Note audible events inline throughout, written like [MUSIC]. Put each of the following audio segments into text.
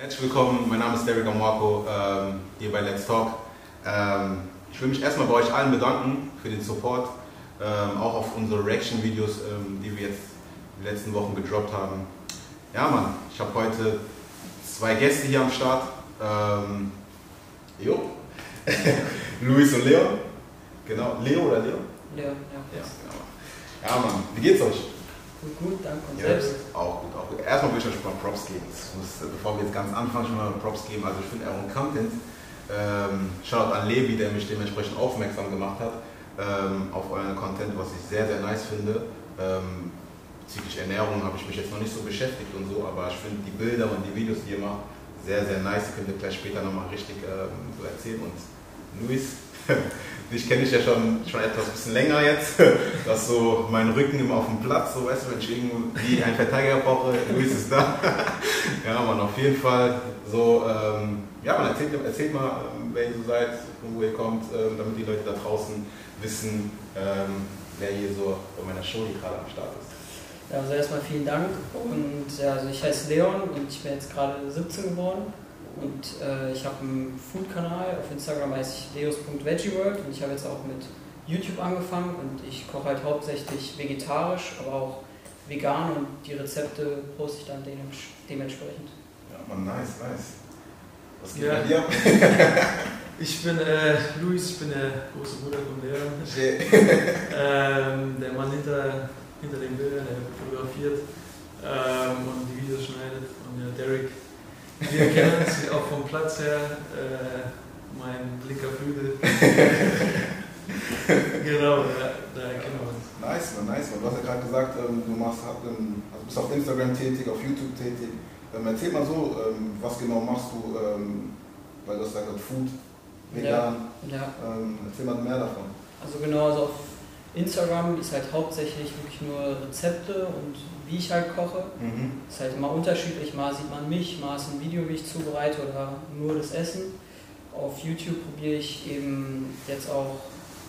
Herzlich willkommen, mein Name ist Derek Amorco, ähm, hier bei Let's Talk. Ähm, ich will mich erstmal bei euch allen bedanken für den Support, ähm, auch auf unsere Reaction-Videos, ähm, die wir jetzt in den letzten Wochen gedroppt haben. Ja, Mann, ich habe heute zwei Gäste hier am Start. Ähm, jo. [LAUGHS] Luis und Leon. Genau, Leo oder Leo? Ja, ja. Ja, genau. Ja, Mann, wie geht's euch? Gut, gut, danke. Und Ja, selbst? Auch gut, auch gut. Erstmal will ich euch mal Props geben. Muss, bevor wir jetzt ganz anfangen, schon mal Props geben. Also ich finde euren Content, ähm, Shoutout an Levi, der mich dementsprechend aufmerksam gemacht hat, ähm, auf euren Content, was ich sehr, sehr nice finde. Ähm, bezüglich Ernährung habe ich mich jetzt noch nicht so beschäftigt und so, aber ich finde die Bilder und die Videos, die ihr macht, sehr, sehr nice. Könnt ihr gleich später nochmal richtig ähm, so erzählen. Und Luis, [LAUGHS] dich kenne ich ja schon, schon etwas bisschen länger jetzt. [LAUGHS] Das ist so mein Rücken immer auf dem Platz, so weißt du, wenn ich irgendwie einen Verteidiger brauche, [LAUGHS] Luis ist da. ja, man, auf jeden Fall so, ähm, ja, man erzählt, erzählt mal, ähm, wer ihr so seid, von wo ihr kommt, ähm, damit die Leute da draußen wissen, ähm, wer hier so bei meiner Show hier gerade am Start ist. Ja, also erstmal vielen Dank. Und ja, also ich heiße Leon und ich bin jetzt gerade 17 geworden. Und äh, ich habe einen Food-Kanal. Auf Instagram heiße ich leos.veggieworld und ich habe jetzt auch mit YouTube angefangen und ich koche halt hauptsächlich vegetarisch, aber auch vegan und die Rezepte poste ich dann dementsprechend. dementsprechend. Ja, man, nice, nice. Was geht Ja. bei dir? [LAUGHS] Ich bin äh, Luis, ich bin der große Bruder von. Shit. [LAUGHS] Ähm, der Mann hinter, hinter den Bildern, der fotografiert ähm, und die Videos schneidet. Und der Derek, wir kennen uns auch vom Platz her, äh, mein linker Flügel. [LAUGHS] genau, da, da kennen wir uns. Nice, man, nice, man. Du hast ja gerade gesagt, ähm, du machst, hab, ähm, also bist auf Instagram tätig, auf YouTube tätig. Ähm, erzähl mal so, ähm, was genau machst du, ähm, weil du hast ja gesagt, Food, vegan. Ja, Ähm, erzähl mal mehr davon. also genau, also auf Instagram ist halt hauptsächlich wirklich nur Rezepte und wie ich halt koche. Mhm. Ist halt immer unterschiedlich. Mal sieht man mich, mal ist ein Video, wie ich zubereite oder nur das Essen. Auf YouTube probiere ich eben jetzt auch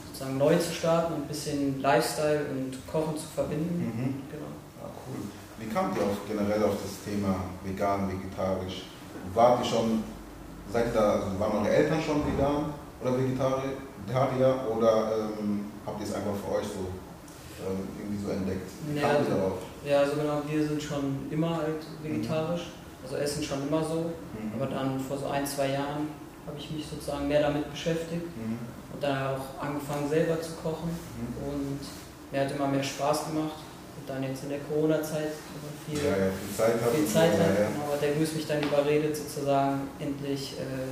sozusagen neu zu starten und ein bisschen Lifestyle und Kochen zu verbinden. Mhm. Genau. Ja, cool. Wie kamt ihr auf, generell auf das Thema vegan, vegetarisch? Wart ihr schon, seid ihr da, also waren eure Eltern schon vegan oder Vegetarier Vegetarier oder ähm, habt ihr es einfach für euch so ähm, irgendwie so entdeckt? Ihr also-? Ja, also genau, wir sind schon immer halt vegetarisch, also essen schon immer so. Mhm. Aber dann vor so ein, zwei Jahren habe ich mich sozusagen mehr damit beschäftigt Mhm. und dann auch angefangen selber zu kochen. Mhm. Und mir hat immer mehr Spaß gemacht. Und dann jetzt in der Corona-Zeit, viel Ja, ja, viel Zeit hat. viel Zeit hat. ja. Genau, aber der Luis mich dann überredet, sozusagen endlich äh,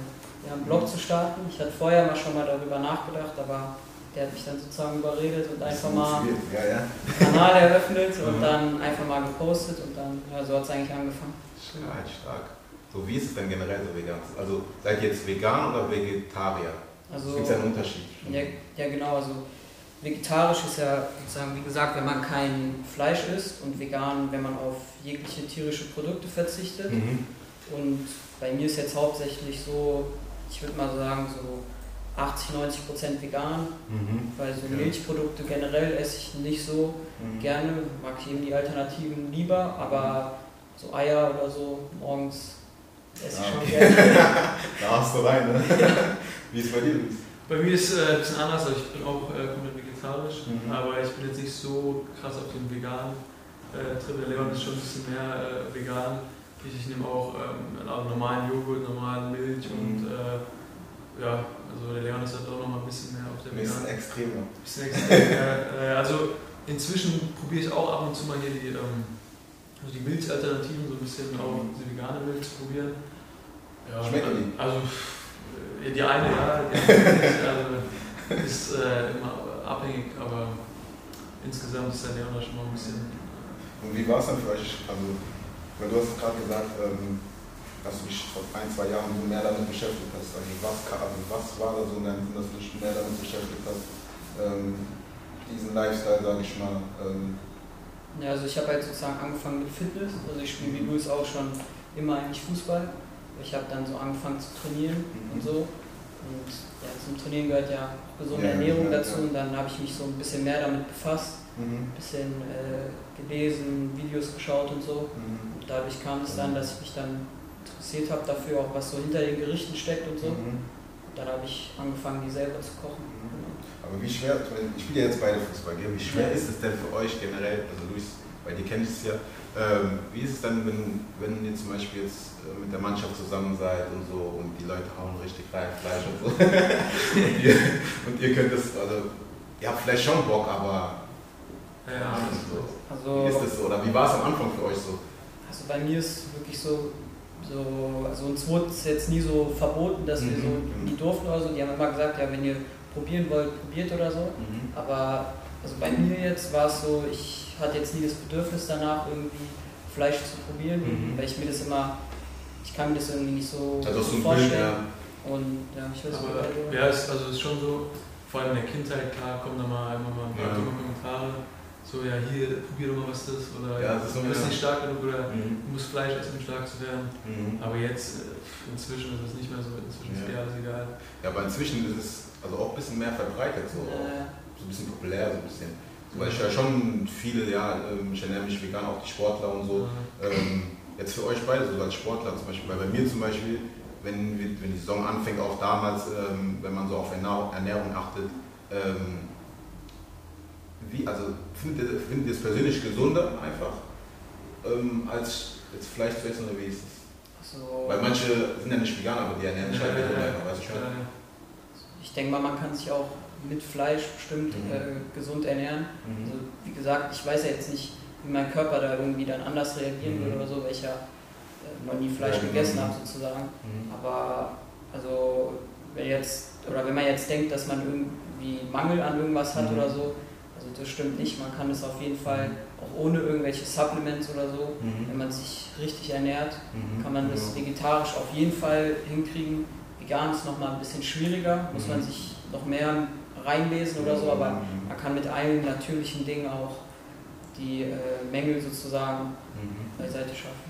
ja, einen Blog zu starten. Ich hatte vorher mal schon mal darüber nachgedacht, aber der hat mich dann sozusagen überredet und einfach mal Ja, ja. Kanal eröffnet und Mhm. dann einfach mal gepostet und dann, ja, so hat es eigentlich angefangen. Stark, stark. So, wie ist es denn generell so vegan? Also, seid ihr jetzt vegan oder Vegetarier? Also, Gibt es einen Unterschied? ja, ja, genau. Also vegetarisch ist ja sozusagen, wie gesagt, wenn man kein Fleisch isst und vegan, wenn man auf jegliche tierische Produkte verzichtet. Mhm. Und bei mir ist jetzt hauptsächlich so, ich würde mal sagen, so 80, 90 Prozent vegan, Mhm. weil so Ja. Milchprodukte generell esse ich nicht so Mhm. gerne, mag ich eben die Alternativen lieber, aber so Eier oder so morgens esse ich Ah, schon okay. gerne. [LAUGHS] Da hast du rein, ne? [LAUGHS] Wie ist es bei dir? Bei mir ist es äh, ein bisschen anders, also ich bin auch äh, komplett vegetarisch, Mhm. aber ich bin jetzt nicht so krass auf den veganen äh, Trip. Der Leon ist schon ein bisschen mehr äh, vegan. Ich, ich nehme auch ähm, normalen Joghurt, normalen Milch Mhm. und äh, ja, also der Leon ist halt auch noch mal ein bisschen mehr auf der Ein bisschen extremer. Bisschen extrem, ja. [LAUGHS] Äh, also inzwischen probiere ich auch ab und zu mal hier die, ähm, also die Milchalternativen, so ein bisschen auch Mhm. diese vegane Milch zu probieren. Ja, Schmecken die? Also äh, die eine ja, die andere nicht. [LAUGHS] Also ist äh, immer abhängig, aber insgesamt ist der Leon da schon mal ein bisschen. Und wie war es dann für euch? Also, weil du hast gerade gesagt, ähm, dass du dich vor ein, zwei Jahren mehr damit beschäftigt hast. Also was, also was war da so in deinem Sinn, dass du dich mehr damit beschäftigt hast? Ähm, diesen Lifestyle, sage ich mal. Ähm, Ja, also ich habe halt sozusagen angefangen mit Fitness. Also ich spiele wie Luis auch schon immer eigentlich Fußball. Ich habe dann so angefangen zu trainieren Mhm. und so. Und ja, zum Trainieren gehört ja auch gesunde Ja, Ernährung ja, dazu. Und dann habe ich mich so ein bisschen mehr damit befasst, mhm. ein bisschen äh, gelesen, Videos geschaut und so. Mhm. Und dadurch kam es dann, dass ich mich dann interessiert habe dafür, auch was so hinter den Gerichten steckt und so. Mhm. Dann habe ich angefangen, die selber zu kochen. Genau. Aber wie schwer, ich spiele ja jetzt beide Fußball, gell? wie schwer ist es denn für euch generell, also Luis, bei dir kenne ich es ja, ähm, wie ist es dann, wenn, wenn ihr zum Beispiel jetzt äh, mit der Mannschaft zusammen seid und so und die Leute hauen richtig rein Fleisch und so [LAUGHS] und, ihr, und ihr könnt das, also ihr habt vielleicht schon Bock, aber Ja, so. Also, wie ist das so oder wie war es am Anfang für euch so? also bei mir ist wirklich so, so also uns wurde es jetzt nie so verboten, dass wir Mhm, so mhm. nie durften oder so. Die haben immer gesagt, ja, wenn ihr probieren wollt, probiert oder so. Aber also bei mir jetzt war es so, ich hatte jetzt nie das Bedürfnis danach, irgendwie Fleisch zu probieren, Mhm. weil ich mir das immer, ich kann mir das irgendwie nicht so Also du ein Bild, vorstellen. ja. Und ja, ich weiß nicht, Aber wie ja, es, also es ist schon so, vor allem in der Kindheit, klar, kommen da mal immer mal ein paar Ja. dumme Kommentare. So, ja, hier, probier doch mal, was das ist. Oder Ja, das ist so du bist nicht stark genug oder Mhm. du musst Fleisch essen, um stark zu werden. Mhm. Aber jetzt, äh, inzwischen ist es nicht mehr so, inzwischen ist Ja. mir alles egal. Ja, aber inzwischen ist es also auch ein bisschen mehr verbreitet, so, Äh, so ein bisschen populär, so ein bisschen. So, weil ich ja schon viele, ja, ähm, ich ernähre mich vegan, auch die Sportler und so. Ähm, jetzt für euch beide, so als Sportler zum Beispiel, weil bei mir zum Beispiel, wenn, wir- wenn die Saison anfängt, auch damals, ähm, wenn man so auf Ernährung, Ernährung achtet, ähm, wie, also findet ihr, findet ihr es persönlich gesunder einfach, ähm, als jetzt Fleisch zu essen oder wie ist es? also, Weil manche sind ja nicht vegan, aber die ernähren sich halt Ja, einfach, weißt du schon? Ich denke mal, man kann sich auch mit Fleisch bestimmt Mhm. äh, gesund ernähren. Mhm. Also wie gesagt, ich weiß ja jetzt nicht, wie mein Körper da irgendwie dann anders reagieren Mhm. würde oder so, weil ich ja äh, noch nie Fleisch Ja, genau. gegessen habe sozusagen. Mhm. Aber also wenn jetzt oder wenn man jetzt denkt, dass man irgendwie Mangel an irgendwas hat Mhm. oder so, also das stimmt nicht. Man kann es auf jeden Fall auch ohne irgendwelche Supplements oder so, Mhm. wenn man sich richtig ernährt, Mhm. kann man das Ja. vegetarisch auf jeden Fall hinkriegen. Vegan ist nochmal ein bisschen schwieriger, muss Mhm. man sich noch mehr reinlesen oder so, aber Mhm. man kann mit allen natürlichen Dingen auch die äh, Mängel sozusagen Mhm. beiseite schaffen.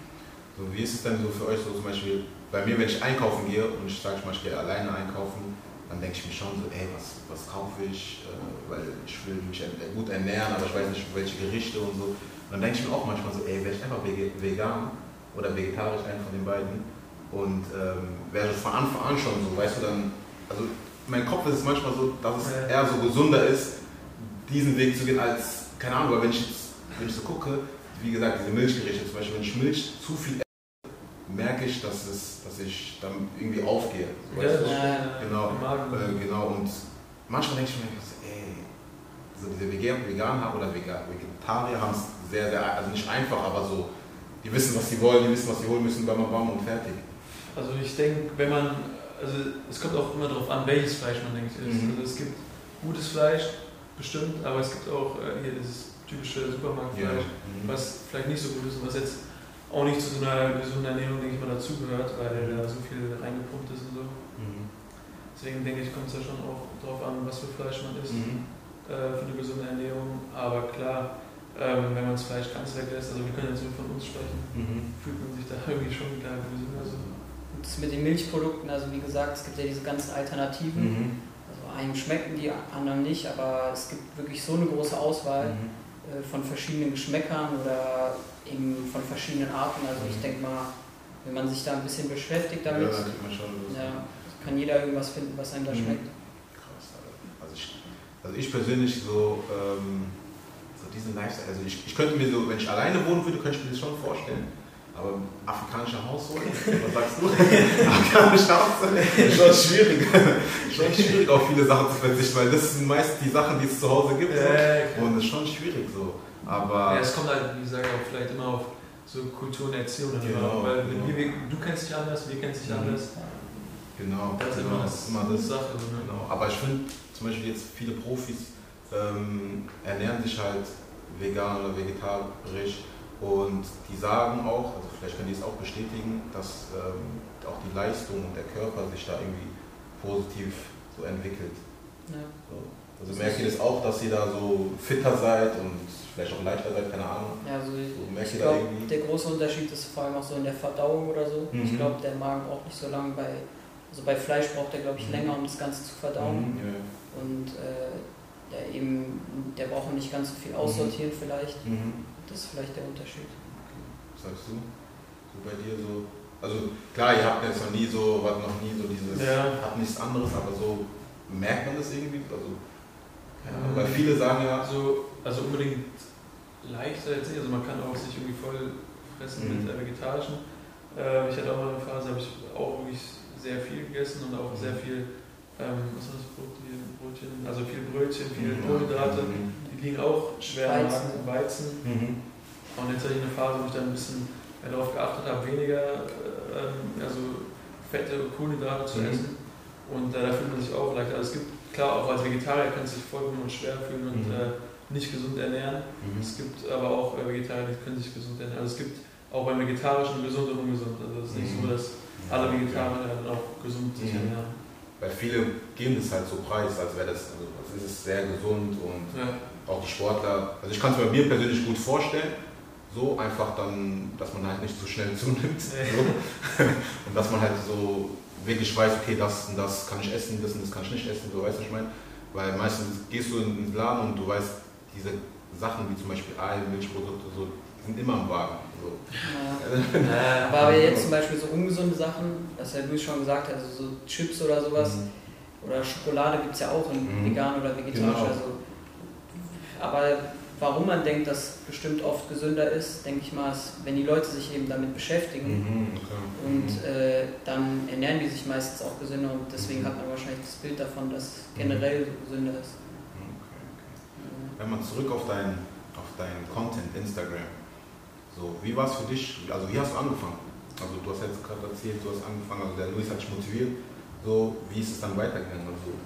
So, wie ist es denn so für euch so zum Beispiel, bei mir, wenn ich einkaufen gehe und ich sage, ich mal, ich gehe alleine einkaufen, dann denke ich mir schon so, ey, was, was kaufe ich, äh, weil ich will mich gut ernähren, aber ich weiß nicht, welche Gerichte und so. Und dann denke ich mir auch manchmal so, ey, wäre ich einfach vegan oder vegetarisch, einen von den beiden, und ähm, wäre von Anfang an schon so, weißt du, dann, also mein Kopf ist es manchmal so, dass es eher so gesunder ist, diesen Weg zu gehen, als, keine Ahnung, weil wenn ich jetzt, wenn ich so gucke, wie gesagt, diese Milchgerichte zum Beispiel, wenn ich Milch zu viel merke ich, dass, es, dass ich dann irgendwie aufgehe. Ja, Ja, genau. Äh, genau, und manchmal denke ich mir, ey, so diese Vegan, Veganer oder Vegetarier haben es sehr, sehr, also nicht einfach, aber so, die wissen, was sie wollen, die wissen, was sie holen müssen, bam, bam, und fertig. Also ich denke, wenn man, also es kommt auch immer darauf an, welches Fleisch man denkt. Mhm. Also es gibt gutes Fleisch, bestimmt, aber es gibt auch äh, hier dieses typische Supermarktfleisch, Mhm. was vielleicht nicht so gut ist und was jetzt auch nicht zu so einer gesunden Ernährung, denke ich mal, dazugehört, weil da so viel reingepumpt ist und so. Mhm. Deswegen denke ich, kommt es ja schon auch darauf an, was für Fleisch man isst Mhm. äh, für eine gesunde Ernährung. Aber klar, ähm, wenn man das Fleisch ganz weglässt, also wir können jetzt nur von uns sprechen, Mhm. fühlt man sich da irgendwie schon klar gesünder. So. Und das mit den Milchprodukten, also wie gesagt, es gibt ja diese ganzen Alternativen. Mhm. Also einem schmecken die, anderen nicht, aber es gibt wirklich so eine große Auswahl Mhm. Von verschiedenen Geschmäckern oder eben von verschiedenen Arten. Also ich Mhm. denke mal, wenn man sich da ein bisschen beschäftigt Ja, damit, schon Lust. ja, kann jeder irgendwas finden, was einem da Mhm. schmeckt. Krass, Alter. Also ich, also ich persönlich so, ähm, so diesen Lifestyle, also ich, ich könnte mir so, wenn ich alleine wohnen würde, könnte ich mir das schon vorstellen. Aber afrikanischer Haushold, was sagst du? [LAUGHS] afrikanischer Haushold, ist schon schwierig. schon schwierig auf viele Sachen zu verzichten, weil das sind meist die Sachen, die es zu Hause gibt. So. Äh, Und das ist schon schwierig so. Aber Ja, es kommt halt, wie gesagt, auch vielleicht immer auf so Kultur und Erziehung Genau, weil genau. wir, du kennst dich anders, wir kennen dich Mhm. anders. genau, Das ist genau, immer, das immer das. Sache. So, ne? Genau. Aber ich finde zum Beispiel jetzt viele Profis ähm, ernähren sich halt vegan oder vegetarisch und die sagen auch, also vielleicht können die es auch bestätigen, dass ähm, auch die Leistung und der Körper sich da irgendwie positiv so entwickelt. Ja. So. Also merkt ihr das auch, dass ihr da so fitter seid und vielleicht auch leichter seid, keine Ahnung. Ja, also So, merkt ich ihr da glaube, irgendwie? der große Unterschied ist vor allem auch so in der Verdauung oder so. Ich Mhm. glaube, der Magen braucht nicht so lange bei, also bei Fleisch braucht er, glaube ich, Mhm. länger, um das Ganze zu verdauen. Mhm, ja. Und äh, der eben, der braucht nicht ganz so viel aussortieren vielleicht. Das ist vielleicht der Unterschied. Was sagst du? So bei dir so? Also klar, ihr habt jetzt noch nie so, was noch nie so dieses, Ja. habt nichts anderes, aber so merkt man das irgendwie? Also, ja, Ähm, weil viele sagen ja, Also, also unbedingt leichter jetzt nicht. Also man kann auch sich irgendwie voll fressen Mhm. mit äh, vegetarischen. Äh, ich hatte auch mal eine Phase, habe ich auch wirklich sehr viel gegessen und auch Mhm. sehr viel, ähm, was war das Brot, hier, Brötchen, also viel Brötchen, viel Mhm. Kohlenhydrate. Mhm. Die liegen auch schwer am Weizen. Magen, Weizen. Mhm. Und jetzt hatte ich eine Phase, wo ich dann ein bisschen mehr darauf geachtet habe, weniger äh, also Fette und Kohlenhydrate zu Mhm. essen. Und äh, da fühlt man sich auch leichter. Also es gibt, klar, auch als Vegetarier kann es sich vollkommen und schwer fühlen und Mhm. äh, nicht gesund ernähren. Mhm. Es gibt aber auch äh, Vegetarier, die können sich gesund ernähren. Also es gibt auch beim Vegetarischen gesund und ungesund. Also es ist nicht Mhm. so, dass alle Vegetarier dann auch gesund sich Mhm. ernähren. Weil viele geben das halt so preis, als wäre das, also als ist es sehr gesund und Ja. Auch die Sportler. Also ich kann es bei mir persönlich gut vorstellen, so einfach dann, dass man halt nicht so schnell [LAUGHS] zunimmt. So. [LAUGHS] Und dass man halt so wirklich weiß, okay, das und das kann ich essen, das und das kann ich nicht essen, so weißt du, was ich meine? Weil meistens gehst du in den Laden und du weißt, diese Sachen wie zum Beispiel Ei, Milchprodukte, so, die sind immer im Wagen. So. Ja. [LAUGHS] Aber jetzt zum Beispiel so ungesunde Sachen, das hat Luis schon gesagt, also so Chips oder sowas, Mhm. oder Schokolade gibt es ja auch in Mhm. vegan oder vegetarisch. Genau. Also, aber warum man denkt, dass bestimmt oft gesünder ist, denke ich mal, ist, wenn die Leute sich eben damit beschäftigen. Mhm, okay. Und Mhm. äh, dann ernähren die sich meistens auch gesünder und deswegen Mhm. hat man wahrscheinlich das Bild davon, dass es generell so gesünder ist. Okay, okay. Wenn man zurück auf dein, auf dein Content, Instagram, so, wie war es für dich, also wie hast du angefangen? Also du hast jetzt gerade erzählt, du hast angefangen, also der Luis hat dich motiviert, so, wie ist es dann weitergegangen? Also,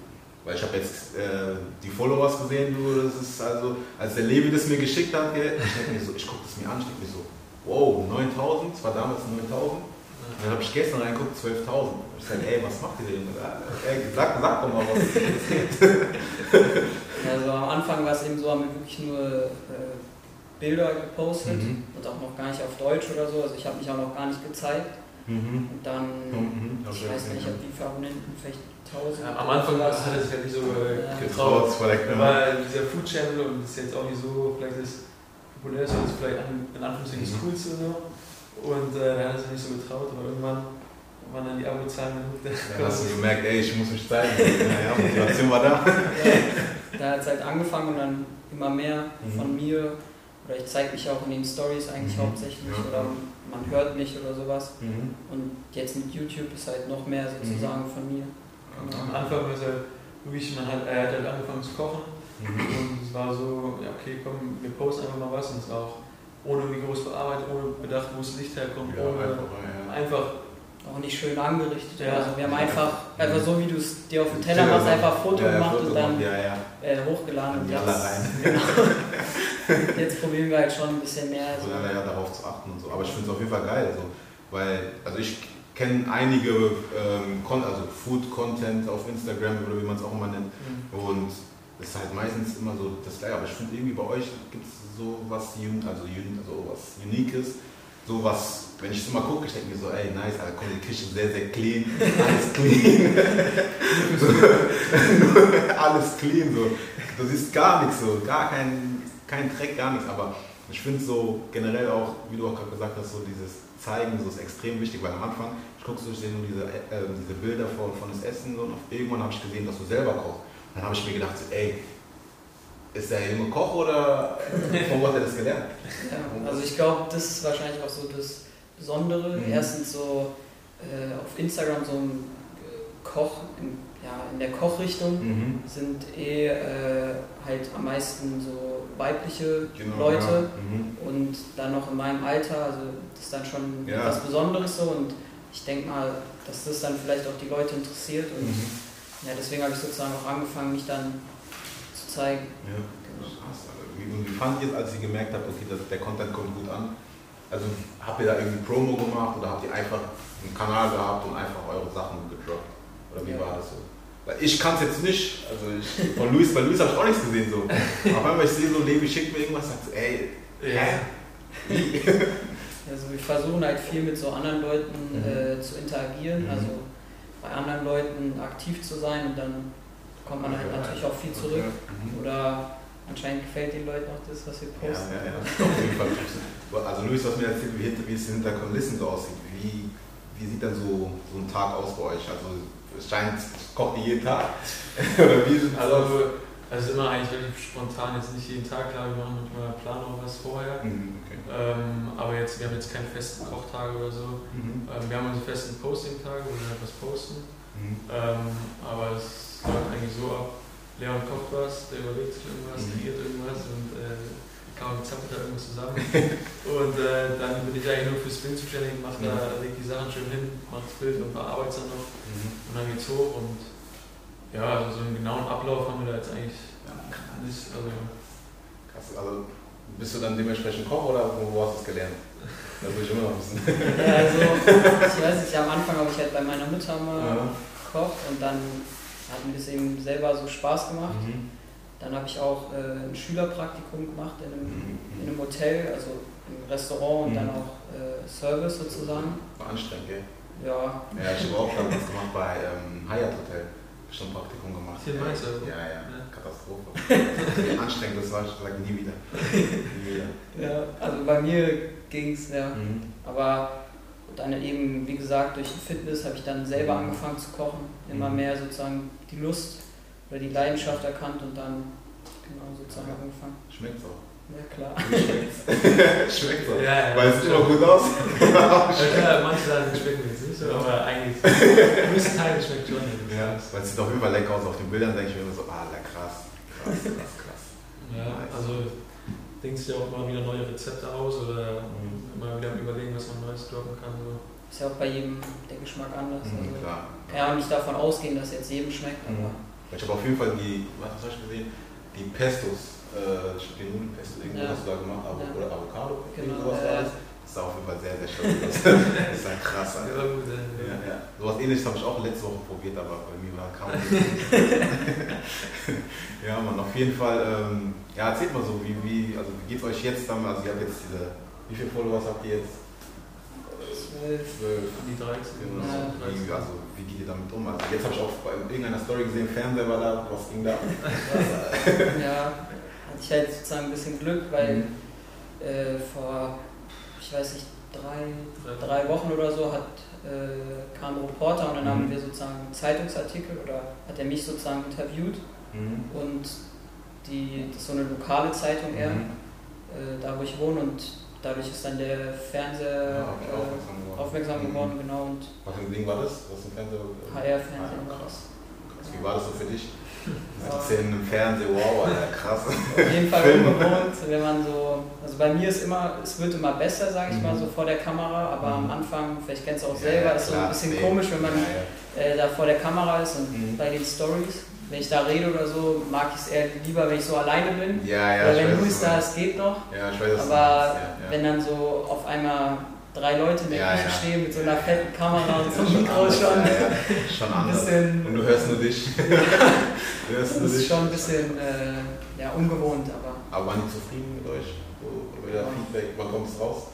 weil ich habe jetzt äh, die Followers gesehen, du, das ist also, als der Levi das mir geschickt hat, gell, ich mir so, ich gucke das mir an, ich denke mir so, wow, 9000, das war damals 9000, und dann habe ich gestern reingeguckt, 12.000. Ich sage, ey, was macht ihr denn? Ey, sag, sag doch mal was. [LAUGHS] Also am Anfang war es eben so, haben wir wirklich nur äh, Bilder gepostet Mhm. und auch noch gar nicht auf Deutsch oder so. Also ich habe mich auch noch gar nicht gezeigt. Mhm. Und dann, Mhm. ich weiß nicht, ich habe wie viele Abonnenten, vielleicht 1000. Ja, am Anfang hat es sich halt nicht so äh, Ja. getraut. Der Kamera. Weil dieser Food Channel und ist jetzt auch nicht so, vielleicht das populärste und ist vielleicht an, in Anführungszeichen das Mhm. coolste so. Und äh, da hat er sich nicht so getraut, aber irgendwann waren dann die Abozahlen genug. Dann hast du gemerkt, ey, ich muss mich zeigen. Ja, ja, Motivation war da. [LAUGHS] Ja, da hat es halt angefangen und dann immer mehr Mhm. von mir. Oder ich zeige mich auch in den Stories eigentlich Mhm. hauptsächlich Ja. oder man hört mich oder sowas. Mhm. Und jetzt mit YouTube ist halt noch mehr sozusagen von mir. Am Anfang es halt wirklich, man hat, er hat halt angefangen zu kochen Mhm. und es war so, ja okay, komm, wir posten einfach mal was und es war auch ohne irgendwie groß bearbeitet, ohne bedacht, wo das Licht herkommt, Ja, ohne einfach, ja. einfach Auch nicht schön angerichtet. Ja. Also wir haben einfach, einfach so wie du es dir auf dem Teller machst, einfach Foto ja, ja, gemacht Foto und dann äh, hochgeladen. Und rein. [LAUGHS] Genau. Jetzt probieren wir halt schon ein bisschen mehr. So, So. ja, darauf zu achten und so. Aber ich finde es auf jeden Fall geil. So. Weil, also ich kenne einige ähm, also Food-Content auf Instagram oder wie man es auch immer nennt. Und es ist halt meistens immer so das gleiche. Aber ich finde irgendwie bei euch gibt es so was, also, also was Uniques. So was, wenn ich so mal gucke, ich denke mir so, ey, nice, Alter, komm, die Küche ist sehr, sehr clean, [LAUGHS] alles clean. [LAUGHS] so, [LAUGHS] alles clean, so. Du siehst gar nichts, so, gar kein, kein Dreck, gar nichts. Aber ich finde so generell auch, wie du auch gerade gesagt hast, so dieses Zeigen, so ist extrem wichtig, weil am Anfang, ich gucke so, ich sehe nur diese, äh, diese Bilder von, von das Essen so, und irgendwann habe ich gesehen, dass du selber kochst. Dann habe ich mir gedacht, so, ey, ist der junge Koch oder von wo hat er das gelernt? Ja, also ich glaube, das ist wahrscheinlich auch so das Besondere. Mhm. Erstens so äh, auf Instagram so ein äh, Koch, in, ja, in der Kochrichtung Mhm. sind eh äh, halt am meisten so weibliche Genau, Leute. Ja. Mhm. und dann noch in meinem Alter, also das ist dann schon Ja. etwas Besonderes so und ich denke mal, dass das dann vielleicht auch die Leute interessiert und Mhm. ja, deswegen habe ich sozusagen auch angefangen, mich dann zeigen. Ja, krass. Alter. Wie, und wie fand ihr es, als ihr gemerkt habt, okay, das, der Content kommt gut an? Also habt ihr da irgendwie Promo gemacht oder habt ihr einfach einen Kanal gehabt und einfach eure Sachen gedroppt? Oder wie Ja. war das so? Weil ich kann es jetzt nicht, also ich, von Luis, bei Luis habe ich auch nichts gesehen so. Auf einmal ich sehe so, Levi schickt mir irgendwas, sagt so, ey, Ja. [LAUGHS] Also wir versuchen halt viel mit so anderen Leuten Mhm. äh, zu interagieren, Mhm. also bei anderen Leuten aktiv zu sein und dann bekommt man halt Okay. natürlich auch viel zurück. Mhm. Oder anscheinend gefällt den Leuten auch das, was wir Ja, posten. ja, ja. Auf jeden Fall. Also Luis, was mir erzählt, wie, hinter, wie es hinter Kulissen so aussieht, wie, wie sieht denn so, so ein Tag aus bei euch? Also es scheint, kocht ihr jeden Tag? [LAUGHS] Oder wie sind Also, also immer eigentlich relativ spontan, jetzt nicht jeden Tag, klar, wir machen manchmal planen auch was vorher. Mhm, okay. Ähm, aber jetzt, wir haben jetzt keine festen Kochtage oder so. Mhm. Ähm, wir haben unsere festen Posting-Tage, wo wir halt was posten. Mhm. Ähm, aber es läuft eigentlich so ab, Leon kocht was, der überlegt sich irgendwas, Mhm. kreiert irgendwas und äh, Kaum zappelt da irgendwas zusammen. [LAUGHS] und äh, dann bin ich eigentlich nur fürs Bild zuständig, mach da, leg die Sachen schön hin, mach das Bild und bearbeite es dann noch Mhm. und dann geht's hoch und ja, also so einen genauen Ablauf haben wir da jetzt eigentlich nicht. Also, Krass, also bist du dann dementsprechend Koch oder wo, wo hast du es gelernt? Das will ich immer noch wissen. Ja, [LAUGHS] also, ich weiß nicht, am Anfang habe ich halt bei meiner Mutter mal Ja. gekocht und dann hat mir das eben selber so Spaß gemacht. Mhm. Dann habe ich auch äh, ein Schülerpraktikum gemacht in einem, in Mhm. einem Hotel, also im Restaurant und Mhm. dann auch äh, Service sozusagen. War anstrengend, gell? Ja, Ja, ich habe auch schon was gemacht bei ähm, Hyatt Hotel. Schon ein Praktikum gemacht. Hier in Mainz, oder? Ja, ja, Ja. Katastrophe. Wie [LAUGHS] anstrengend das war, ich sage nie wieder. Nie wieder. ja also bei mir ging es, ja. Mhm. Aber dann eben, wie gesagt, durch die Fitness habe ich dann selber angefangen zu kochen. Immer Mhm. mehr sozusagen die Lust oder die Leidenschaft erkannt und dann genau sozusagen Ja. angefangen. Schmeckt's auch. Ja, klar. [LAUGHS] Schmeckt's. Schmeckt's auch. ja, ja. Weil es sieht immer gut aus. Ja, klar, [LAUGHS] manche Sachen schmecken jetzt nicht so, aber eigentlich, größten Teil schmeckt schon. Ja, weil es sieht auf jeden Fall lecker aus. Auf den Bildern denke ich mir immer so, ah, lecker, krass. Krass, krass, krass. Ja, also denkst du ja auch mal wieder neue Rezepte aus oder mal wieder am überlegen, was man Neues droppen kann. So. Ist ja auch bei jedem der Geschmack anders. Mhm, Also klar. kann ja auch nicht davon ausgehen, dass jetzt jedem schmeckt, Mhm. aber Ich habe auf jeden Fall die, was hast du gesehen? Die Pestos, äh, die Nudelpesto, irgendwo Ja. hast du da gemacht, Avo Ja. oder Avocado, Genau, sowas ja, war ja. Sah auf jeden Fall sehr, sehr schön das ist [LAUGHS] ja krass, Alter. Ja, gut, dann, Ja, ja. Sowas ähnliches habe ich auch letzte Woche probiert, aber bei mir war kaum. [LAUGHS] [LAUGHS] ja, man, auf jeden Fall. Ähm, ja, erzählt mal so, wie, wie, also wie geht's euch jetzt dann? Also ihr habt jetzt diese, wie viele Followers habt ihr jetzt? zwölf. Zwölf. Die 13. Genau. Ja. Wie, also wie geht ihr damit um? Also jetzt habe ich auch bei irgendeiner Story gesehen, Fernseher war da, was ging da? ja, hatte ich halt sozusagen ein bisschen Glück, weil Mhm. äh, vor, ich weiß nicht, drei, Drei- Wochen oder so hat, äh, kam ein Reporter und dann Mhm. haben wir sozusagen einen Zeitungsartikel oder hat er mich sozusagen interviewt Mhm. und die, das ist so eine lokale Zeitung eher, Mhm. äh, da wo ich wohne und dadurch ist dann der Fernseher Ja, ich äh, aufmerksam geworden. aufmerksam Mhm. geworden, genau, und Was für ein Ding war das? Was ein Fernseher? HR-Fernsehen Ah, krass. Krass. Wie war das so für dich? Ja. 17 im Fernsehen, wow, Alter, [LAUGHS] krass. Auf jeden Fall ungewohnt, wenn man so, also bei mir ist immer, es wird immer besser, sage ich mal, Mhm. so vor der Kamera, aber Mhm. am Anfang, vielleicht kennst du auch Ja, selber, ja, ist so ein bisschen nee. komisch, wenn man Ja, äh, da vor der Kamera ist und Mhm. bei den Stories, wenn ich da rede oder so, mag ich es eher lieber, wenn ich so alleine bin. ja, ja, ja ich wenn du du da, es geht noch, Ja, ich weiß, aber ja, ja. wenn dann so auf einmal drei Leute in der Ja, Küche ja. stehen mit so einer fetten Kamera und so einem Mikro anders, schon, Ja, ja, schon ein anders. bisschen, Und du hörst nur dich. du [LAUGHS] hörst das nur ist dich. schon ein bisschen äh, ja, ungewohnt, aber Aber waren die zufrieden mit euch? So, Euer Feedback, wann kommt es raus?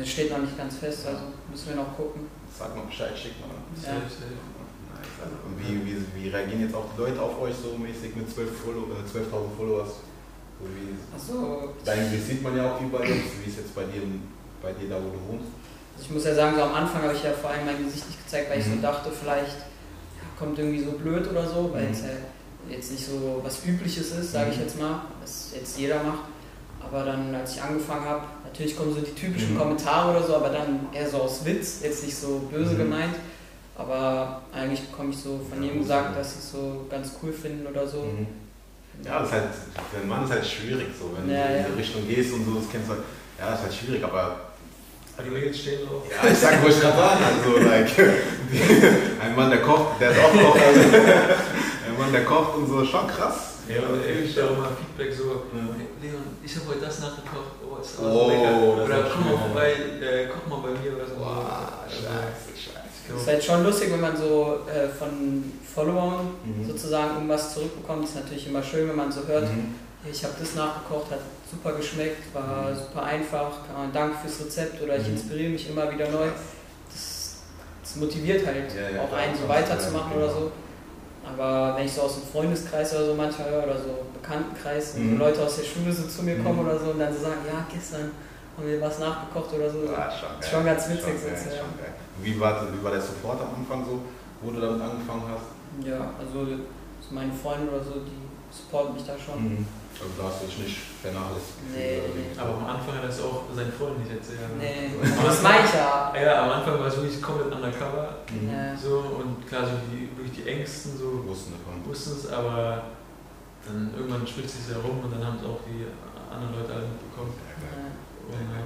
es steht noch nicht ganz fest, also müssen wir noch gucken. Sag mal Bescheid, schick mal. Ja. Alter. Und wie, wie, wie reagieren jetzt auch die Leute auf euch so mäßig mit 12 Follow, äh, 12.000 Followers? So wie, Achso, dein Gesicht sieht man ja auch überall. Wie ist jetzt bei dir, bei dir da, wo du wohnst? Also ich muss ja sagen, so am Anfang habe ich ja vor allem mein Gesicht nicht gezeigt, weil ich so Mhm. dachte, vielleicht ja, kommt irgendwie so blöd oder so, weil Mhm. es ja jetzt nicht so was Übliches ist, sage ich Mhm. jetzt mal, was jetzt jeder macht. Aber dann, als ich angefangen habe, natürlich kommen so die typischen Mhm. Kommentare oder so, aber dann eher so aus Witz, jetzt nicht so böse Mhm. gemeint. Aber eigentlich bekomme ich so von Ja, jedem gesagt, dass sie es so ganz cool finden oder so. Mhm. Ja, das ist halt, für einen Mann ist halt schwierig so, wenn Ja, du in ja. die Richtung gehst und so, das kennst du halt, ja, das ist halt schwierig, Aber die Mädels stehen drauf. ja, ich sag, wo ich gerade sagen, also, like, [LAUGHS] ein Mann, der kocht, der ist auch Koch, also, ein Mann, der kocht und so, schon krass. Ja, und ich stelle auch mal Feedback so, Leon, ich habe heute das nachgekocht, oh, ist Oh, so lecker. Oder komm mal vorbei, äh, koch mal bei mir oder so. Boah, Also, scheiße, scheiße. Es ist halt schon lustig, wenn man so äh, von Followern Mhm. sozusagen irgendwas zurückbekommt. Ist natürlich immer schön, wenn man so hört, Mhm. ich habe das nachgekocht, hat super geschmeckt, war Mhm. super einfach, danke fürs Rezept oder ich Mhm. inspiriere mich immer wieder neu. Das, das motiviert halt Ja, ja, auch einen so weiterzumachen ja, oder genau. so. Aber wenn ich so aus dem Freundeskreis oder so manchmal höre oder so Bekanntenkreis, Mhm. so Leute aus der Schule so zu mir Mhm. kommen oder so und dann so sagen, ja, gestern haben wir was nachgekocht oder so. Ah, schon, geil. Schon ganz witzig Schon sonst, ja. Wie war, wie war der Support am Anfang so, wo du damit angefangen hast? Ja, also so meine Freunde oder so, die supporten mich da schon. Also da hast du dich nicht vernachlässigt. Nee, nee. Aber am Anfang hat er es auch seinen Freunden nicht erzählt. Nee, Am das Anfang- meine ich ja. Ja, am Anfang war es wirklich komplett undercover. Mhm. So, und klar, so die, wirklich die Ängsten so Wussten davon. wussten es, aber dann irgendwann spitzt es herum und dann haben es auch die anderen Leute alle mitbekommen. Ja, geil. Ja. Und, ja.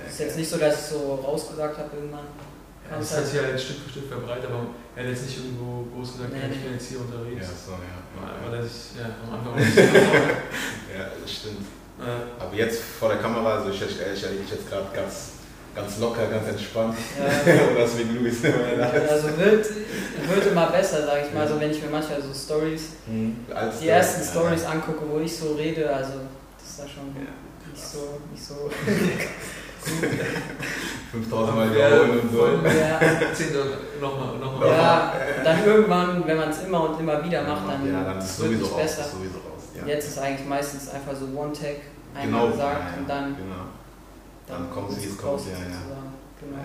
Ja, Ist jetzt nicht so, dass ich so rausgesagt habe irgendwann. Ja, das hat sich halt Stück für Stück verbreitet, aber er hat jetzt nicht irgendwo groß gesagt, Nee, ja, ich bin jetzt hier Ja, unterwegs. so, ja. Weil ja. weil er sich ja, am Anfang [LAUGHS] nicht so. Ja, das stimmt. Äh, Aber jetzt vor der Kamera, also ich, ich, ich erlebe dich jetzt gerade ganz, ganz locker, ganz entspannt. Ja. [LAUGHS] Oder ist wegen Luis Also wird, wird immer besser, sage ich mal. Also wenn ich mir manchmal so Stories, Als die ersten Stories angucke, wo ich so rede, also das ist da schon Ja, nicht so, nicht so. [LAUGHS] 5000 Mal wiederholen und so. ja, [LAUGHS] nochmal, nochmal. ja, dann irgendwann, wenn man es immer und immer wieder macht, dann, ja, dann ist es wird sowieso es raus. besser. ist Sowieso raus. Ja. Jetzt ist eigentlich meistens einfach so One-Tag einmal genau, gesagt ja, und dann, Genau. Dann kommt's, wie ist es kommt, raus ja, ja. Genau.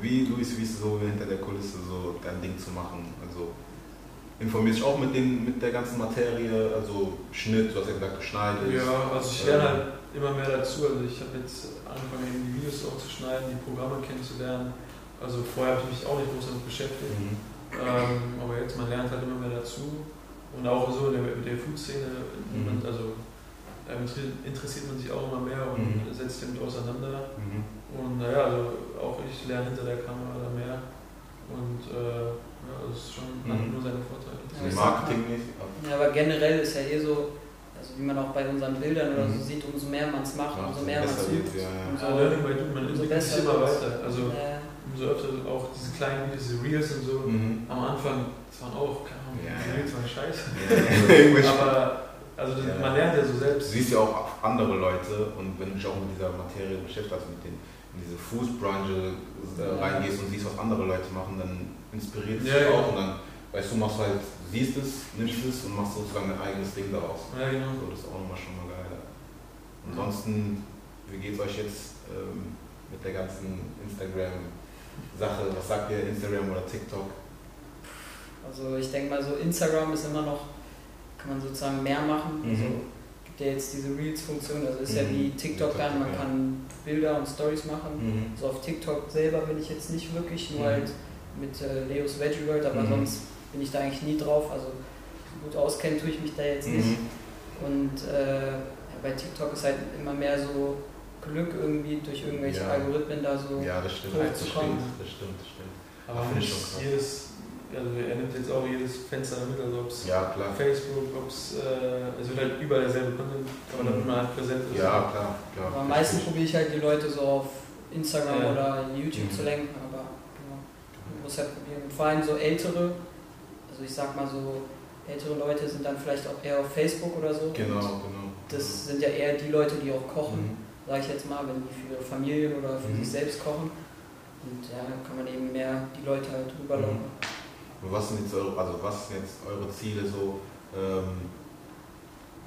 Wie, Luis, wie ist es so hinter der Kulisse so dein Ding zu machen? Also informierst dich auch mit, den, mit der ganzen Materie, also Schnitt, du hast ja gesagt, du schneidest. Ja, also ich lerne halt immer mehr dazu. Also ich habe jetzt angefangen, die Videos auch zu schneiden, die Programme kennenzulernen. Also vorher habe ich mich auch nicht groß damit beschäftigt. Mhm. Ähm, aber jetzt, man lernt halt immer mehr dazu. Und auch so in der, der Food-Szene, Mhm. also ähm, interessiert man sich auch immer mehr und Mhm. setzt sich damit auseinander. Mhm. Und naja, also auch ich lerne hinter der Kamera da mehr. Und äh, ja, das ist schon hat Mhm. nur seine Vorteile. Ja, sag marketingmäßig. Ja, aber generell ist ja eh so, also wie man auch bei unseren Bildern oder so Mhm. sieht, umso mehr man es macht, Ja, umso so mehr man es übt. ja, ja. umso- Ja, Learning by Doing, man umso entwickelt sich besser immer weiter. Also Äh, umso öfter auch diese kleinen Videos, diese Reels und so. Mhm. Am Anfang, das waren auch, keine Ahnung, Ja, die ja. Reels waren scheiße. [LAUGHS] Aber also das, Ja. man lernt ja so Du selbst. siehst ja auch andere Leute und wenn du dich auch mit dieser Materie beschäftigst, also mit den, in diese Fußbranche äh, Ja. reingehst und siehst, was andere Leute machen, dann inspiriert es Ja, dich ja. auch und dann, weißt du, machst halt, siehst es, nimmst es und machst sozusagen dein eigenes Ding daraus. Ja, genau. So, das ist auch nochmal schon mal geil. Ansonsten, wie geht es euch jetzt ähm, mit der ganzen Instagram-Sache? Was sagt ihr, Instagram oder TikTok? also ich denke mal so, Instagram ist immer noch, kann man sozusagen mehr machen. Mhm. Also gibt ja jetzt diese Reels-Funktion, also ist ja Mhm. wie TikTok dann, man Ja. kann Bilder und Stories machen. Mhm. So auf TikTok selber bin ich jetzt nicht wirklich, nur Mhm. halt mit äh, Leos Veggie World, aber Mhm. sonst bin ich da eigentlich nie drauf. Also gut auskennen tue ich mich da jetzt nicht. Mhm. Und äh, ja, bei TikTok ist halt immer mehr so Glück irgendwie durch irgendwelche Ja. Algorithmen da so. Ja, das stimmt, hochzukommen. das stimmt, das stimmt, das stimmt. Aber Finde ich schon krass. jedes, also er nimmt jetzt auch jedes Fenster damit, also ob es Ja, klar. Facebook, ob es, äh, es wird halt überall derselbe Content, aber damit man halt präsent ist. Ja, klar, klar. Aber am meisten probiere ich halt die Leute so auf Instagram Ja. oder YouTube Mhm. zu lenken, aber genau, man muss halt probieren. Und vor allem so ältere, also ich sag mal so, ältere Leute sind dann vielleicht auch eher auf Facebook oder so. Genau, genau. das sind ja eher die Leute, die auch kochen, Mhm. sage ich jetzt mal, wenn die für ihre Familien oder für Mhm. sich selbst kochen. Und ja, dann kann man eben mehr die Leute halt rüberlocken. Und Was sind jetzt eure, also was sind jetzt eure Ziele so ähm,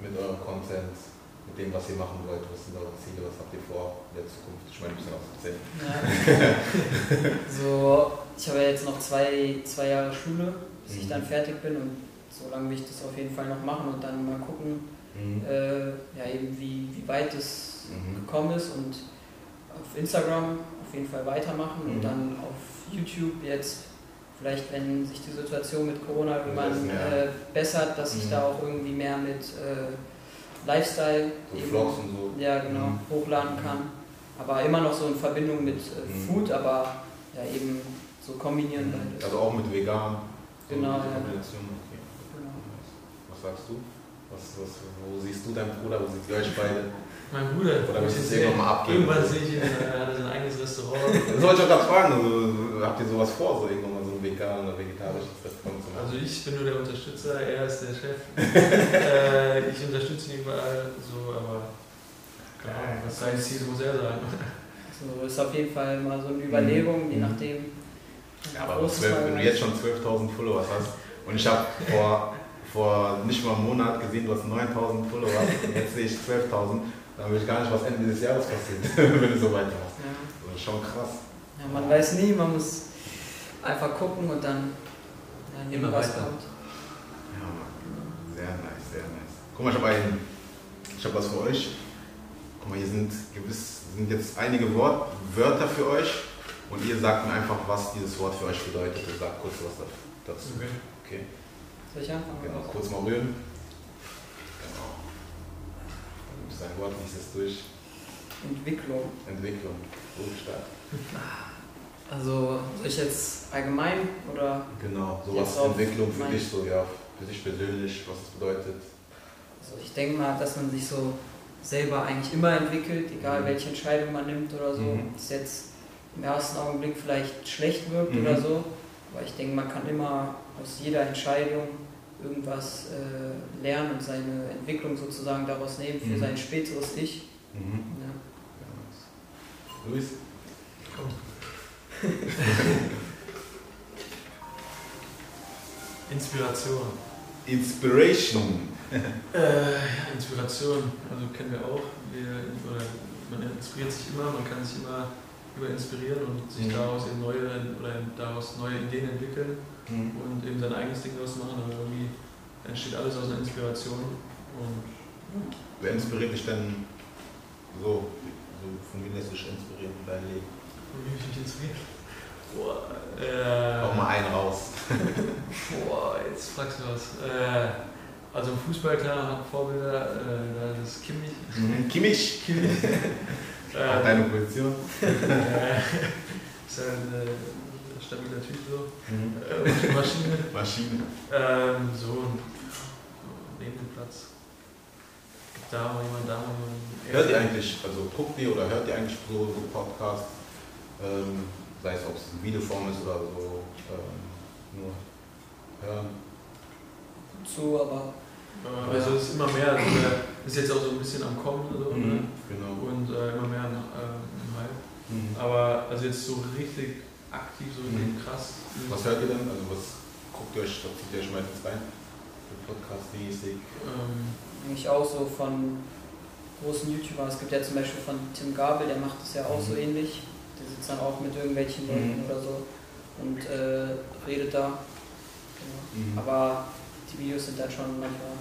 mit eurem Content, mit dem, was ihr machen wollt? Was sind eure Ziele? Was habt ihr vor in der Zukunft? Ich meine, ein bisschen was erzählen. Ja. [LAUGHS] so, ich habe ja jetzt noch zwei, zwei Jahre Schule, bis ich Mhm. dann fertig bin und so lange will ich das auf jeden Fall noch machen und dann mal gucken, Mhm. äh, ja, eben wie, wie weit es Mhm. gekommen ist und auf Instagram auf jeden Fall weitermachen Mhm. und dann auf YouTube jetzt vielleicht, wenn sich die Situation mit Corona irgendwann Ja. äh, bessert, dass ich Mhm. da auch irgendwie mehr mit äh, Lifestyle So eben- Vlogs und so. ja, genau, Mhm. hochladen kann. Aber immer noch so in Verbindung mit äh, Mhm. Food, aber ja eben so kombinieren. Also auch mit vegan. So Genau, ja. Kombination. Okay. Genau. Was sagst du? Was, was, wo siehst du deinen Bruder? Wo seht ihr euch beide? Mein Bruder, Oder ich du es irgendwann mal abgeben? Irgendwann sehe ich ihn, er hat sein eigenes Restaurant. [LAUGHS] Das wollte ich auch gerade fragen. Also, habt ihr sowas vor, so irgendwann mal so ein vegan oder vegetarisches Restaurant zu machen? Also ich bin nur der Unterstützer, er ist der Chef. [LAUGHS] äh, ich unterstütze ihn überall so, aber keine Ahnung, was sein Ziel muss er sagen. So ist auf jeden Fall mal so eine Überlegung, je Mhm. nachdem. Ja, aber groß es 12, mal wenn du jetzt schon 12.000 Follower hast und ich habe vor, vor nicht mal einem Monat gesehen, du hast 9.000 Follower [LAUGHS] und jetzt sehe ich 12.000 dann will ich gar nicht, was Ende des Jahres passiert, [LAUGHS] wenn du so weitermachst. Ja. Das ist schon krass. ja, man weiß nie, man muss einfach gucken und dann ja, Immer was weiter. kommt. Ja, Mann. Sehr nice, sehr nice. Guck mal, ich habe ein, ich habe was für euch. Guck mal, hier sind gewiss, sind jetzt einige Wort, Wörter für euch und ihr sagt mir einfach, was dieses Wort für euch bedeutet. Ihr sagt kurz was da- dazu. Okay. Okay, Soll ich anfangen? genau, kurz mal rühren. Genau. Dann es ein Wort, liest es durch. Entwicklung. Entwicklung. Gut, stark. Also soll ich jetzt allgemein oder Genau, sowas Entwicklung für dich, so ja, für dich persönlich, was es bedeutet. also ich denke mal, dass man sich so selber eigentlich immer entwickelt, egal Mhm. welche Entscheidung man nimmt oder so. Mhm. Das jetzt im ersten Augenblick vielleicht schlecht wirkt Mhm. oder so, aber ich denke, man kann immer aus jeder Entscheidung irgendwas äh, lernen und seine Entwicklung sozusagen daraus nehmen für Mhm. sein späteres Ich. Mhm. Ja. Luis? Komm. [LAUGHS] Inspiration. Inspiration. [LAUGHS] Äh, Inspiration, also kennen wir auch. Wir, oder man inspiriert sich immer, man kann sich immer über inspirieren und sich Mhm. daraus eben neue oder daraus neue Ideen entwickeln Mhm. und eben sein eigenes Ding daraus machen. Aber irgendwie entsteht alles aus einer Inspiration. Und Wer inspiriert dich denn so? so von wie lässt du dich inspirieren für dein Leben? wie mich mich inspiriert. Boah, äh, Hau mal einen raus. [LAUGHS] boah, jetzt fragst du was. Äh, also Fußball, klar, Vorbilder, äh, da ist Kimmich. Mhm. Kimmich. Kimmich. [LAUGHS] Auch äh, deine Position. äh, [LAUGHS] ist ja ein äh, stabiler Typ so. Mhm. Äh, Maschine. Maschine. Ähm, so neben dem Platz. Gibt da mal jemand, da mal jemand. Hört ihr eigentlich, also guckt ihr oder hört ihr eigentlich so, so Podcasts, ähm, sei es ob es in Videoform ist oder so, ähm, nur hören? Zu, aber Äh, Also es ist immer mehr, also der ist jetzt auch so ein bisschen am Kommen so, ne? Genau. und äh, immer mehr äh, im Hype. Mhm. Aber also jetzt so richtig aktiv, so Mhm. krass. Was hört ihr denn? Also was guckt ihr euch, was zieht ihr euch meistens rein? Podcast-mäßig. Ähm, eigentlich auch so von großen YouTubern. Es gibt ja zum Beispiel von Tim Gabel, der macht das ja auch so Mhm. ähnlich. Der sitzt dann auch mit irgendwelchen Leuten Mhm. oder so und äh, redet da. Genau. Mhm. Aber die Videos sind dann schon manchmal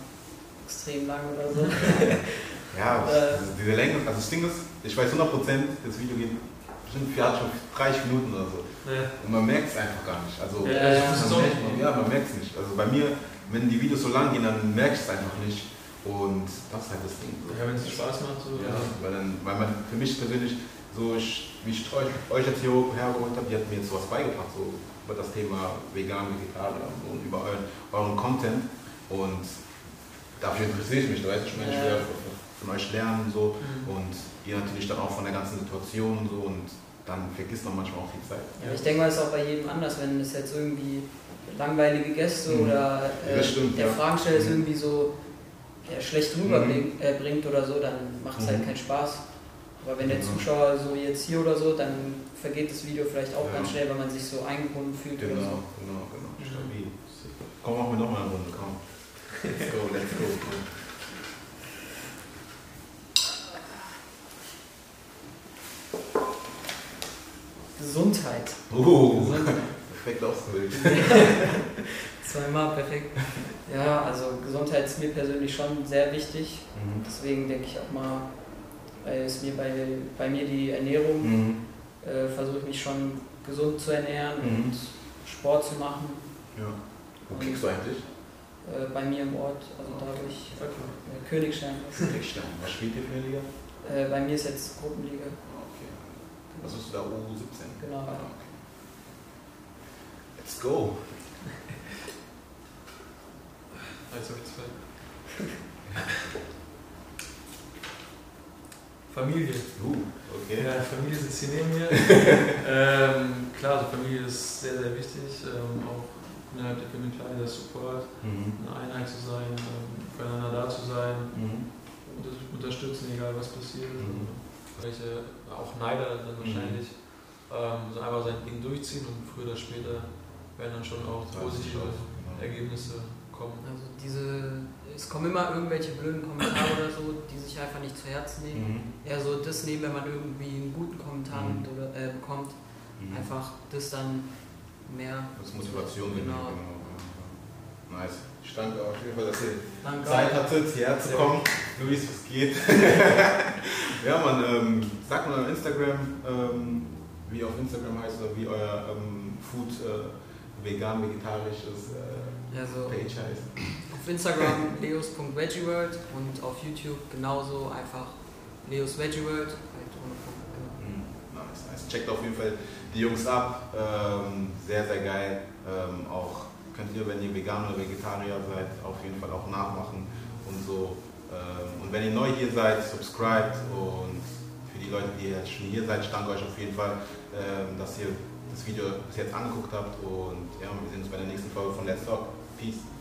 extrem lang oder so. [LAUGHS] Ja, Äh. diese- Länge, also das Ding ist, ich weiß 100%, das Video geht bestimmt vier, schon 30 Minuten oder so. ne, Und man merkt es einfach gar nicht. Also, Ja, ja, ich muss es man auch merkt, nicht. ja, man merkt es nicht. Also bei mir, wenn die Videos so lang gehen, dann merke ich es einfach nicht. Und das ist halt das Ding. So. ja, wenn es Spaß macht, so. Ja, weil, dann, weil man für mich persönlich, so ich, wie ich euch, jetzt hier hergeholt habe, die hat mir jetzt sowas beigebracht, so über das Thema vegan, vegetarier und über euren, euren Content. Und dafür interessiere ich mich, du weißt, ich meine, ich will von euch lernen und so. Mhm. Und ihr natürlich dann auch von der ganzen Situation und so. Und dann vergisst man manchmal auch die Zeit. Ja, ich denke mal, es ist auch bei jedem anders, wenn es jetzt irgendwie langweilige Gäste Mhm. oder äh, stimmt, der ja. Fragensteller Mhm. irgendwie so ja, schlecht rüberbringt äh, bringt oder so, dann macht es halt Mhm. keinen Spaß. Aber wenn der Genau. Zuschauer so jetzt hier oder so, dann vergeht das Video vielleicht auch Ja. ganz schnell, weil man sich so eingebunden fühlt oder Genau, so. genau, genau. Stabil. Komm, machen wir nochmal eine Runde, komm. Let's go, let's go. Gesundheit. Uh, Gesundheit. perfekt ausgewählt. [LAUGHS] Zweimal perfekt. Ja, also Gesundheit ist mir persönlich schon sehr wichtig. Mhm. Deswegen denke ich auch mal, weil es mir bei, bei mir die Ernährung, Mhm. äh, versuche ich mich schon gesund zu ernähren Mhm. und Sport zu machen. Ja. Wo kickst du eigentlich? Äh, bei mir im Ort, also dadurch äh, Königstein. Kickstein. Was spielt ihr für eine Liga? Äh, bei mir ist jetzt Gruppenliga. Ah, Okay. Was ist du da? U17? Genau. Ah, okay. Let's go. [LAUGHS] Also zwei. [LAUGHS] Familie. Uh, okay. Ja, Familie sitzt hier neben mir. [LAUGHS] ähm, klar, also Familie ist sehr, sehr wichtig. Ähm, auch innerhalb der Familie klar, der Support, Mhm. eine Einheit zu sein, ähm, füreinander da zu sein, Mhm. und das unterstützen, egal was passiert. Mhm. Welche, auch Neider dann wahrscheinlich, ähm, so einfach sein Ding durchziehen und früher oder später werden dann schon auch positive. Ergebnisse kommen. kommen. Also diese, es kommen immer irgendwelche blöden Kommentare oder so, die sich einfach nicht zu Herzen nehmen. Mhm. Eher so das nehmen, wenn man irgendwie einen guten Kommentar Mhm. oder, äh, bekommt. Mhm. Einfach das dann mehr. Das ist Motivation, Genau. genau. Nice. Ich danke auf jeden Fall, dass ihr Danke. Zeit hattet, hierher zu kommen. Luis, was geht? [LAUGHS] ja, man, ähm, sagt mal auf Instagram, ähm, wie auf Instagram heißt oder wie euer ähm, Food äh, vegan, vegetarisch ist, äh, Also Page heißt. Auf Instagram [LAUGHS] leos.veggieworld und auf YouTube genauso einfach Leos Veggie World. Halt ohne Punkt, genau. Mhm. Nice, nice. Checkt auf jeden Fall die Jungs ab. Ähm, sehr, sehr geil. Ähm, auch könnt ihr, wenn ihr Veganer oder Vegetarier seid, auf jeden Fall auch nachmachen und so. Ähm, und wenn ihr neu hier seid, subscribt und für die Leute, die jetzt schon hier seid, ich danke euch auf jeden Fall, ähm, dass ihr das Video bis jetzt angeguckt habt und ja, wir sehen uns bei der nächsten Folge von Let's Talk. Peace.